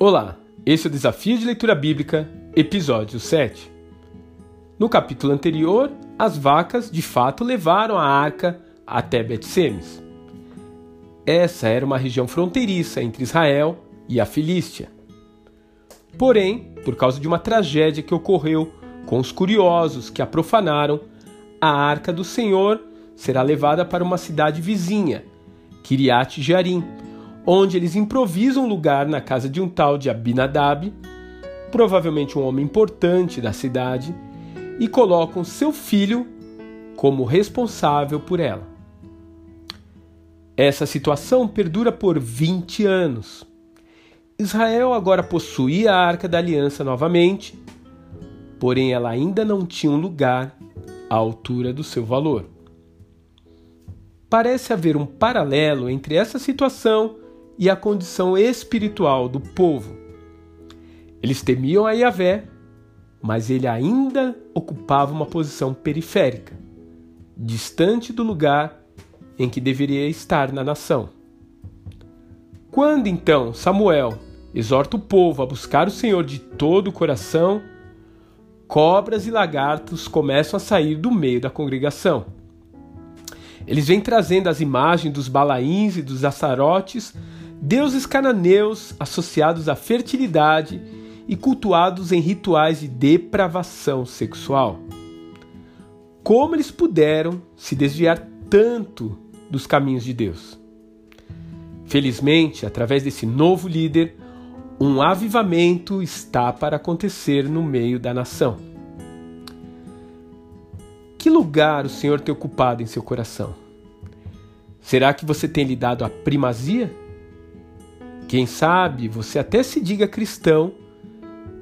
Olá, esse é o Desafio de Leitura Bíblica, episódio 7. No capítulo anterior, as vacas de fato levaram a arca até Bet-Semes. Essa era uma região fronteiriça entre Israel e a Filístia. Porém, por causa de uma tragédia que ocorreu com os curiosos que a profanaram, a arca do Senhor será levada para uma cidade vizinha, Kiriat Jearim, onde eles improvisam um lugar na casa de um tal de Abinadab, provavelmente um homem importante da cidade, e colocam seu filho como responsável por ela. Essa situação perdura por 20 anos. Israel agora possuía a Arca da Aliança novamente, porém ela ainda não tinha um lugar à altura do seu valor. Parece haver um paralelo entre essa situação e a condição espiritual do povo. Eles temiam a Yahvé, mas ele ainda ocupava uma posição periférica, distante do lugar em que deveria estar na nação. Quando então Samuel exorta o povo a buscar o Senhor de todo o coração, cobras e lagartos começam a sair do meio da congregação. Eles vêm trazendo as imagens dos balaíns e dos açarotes deuses cananeus associados à fertilidade e cultuados em rituais de depravação sexual. Como eles puderam se desviar tanto dos caminhos de Deus? Felizmente, através desse novo líder, um avivamento está para acontecer no meio da nação. Que lugar o Senhor tem ocupado em seu coração? Será que você tem lhe dado a primazia? Quem sabe você até se diga cristão,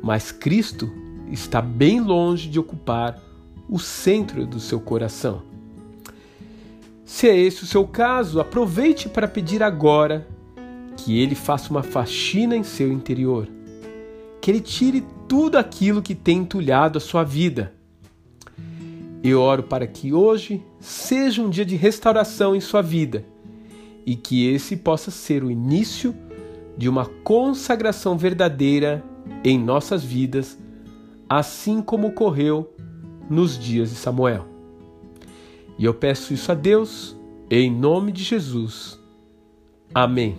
mas Cristo está bem longe de ocupar o centro do seu coração. Se é esse o seu caso, aproveite para pedir agora que Ele faça uma faxina em seu interior, que Ele tire tudo aquilo que tem entulhado a sua vida. Eu oro para que hoje seja um dia de restauração em sua vida e que esse possa ser o início de uma consagração verdadeira em nossas vidas, assim como ocorreu nos dias de Samuel. E eu peço isso a Deus, em nome de Jesus. Amém.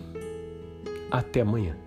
Até amanhã.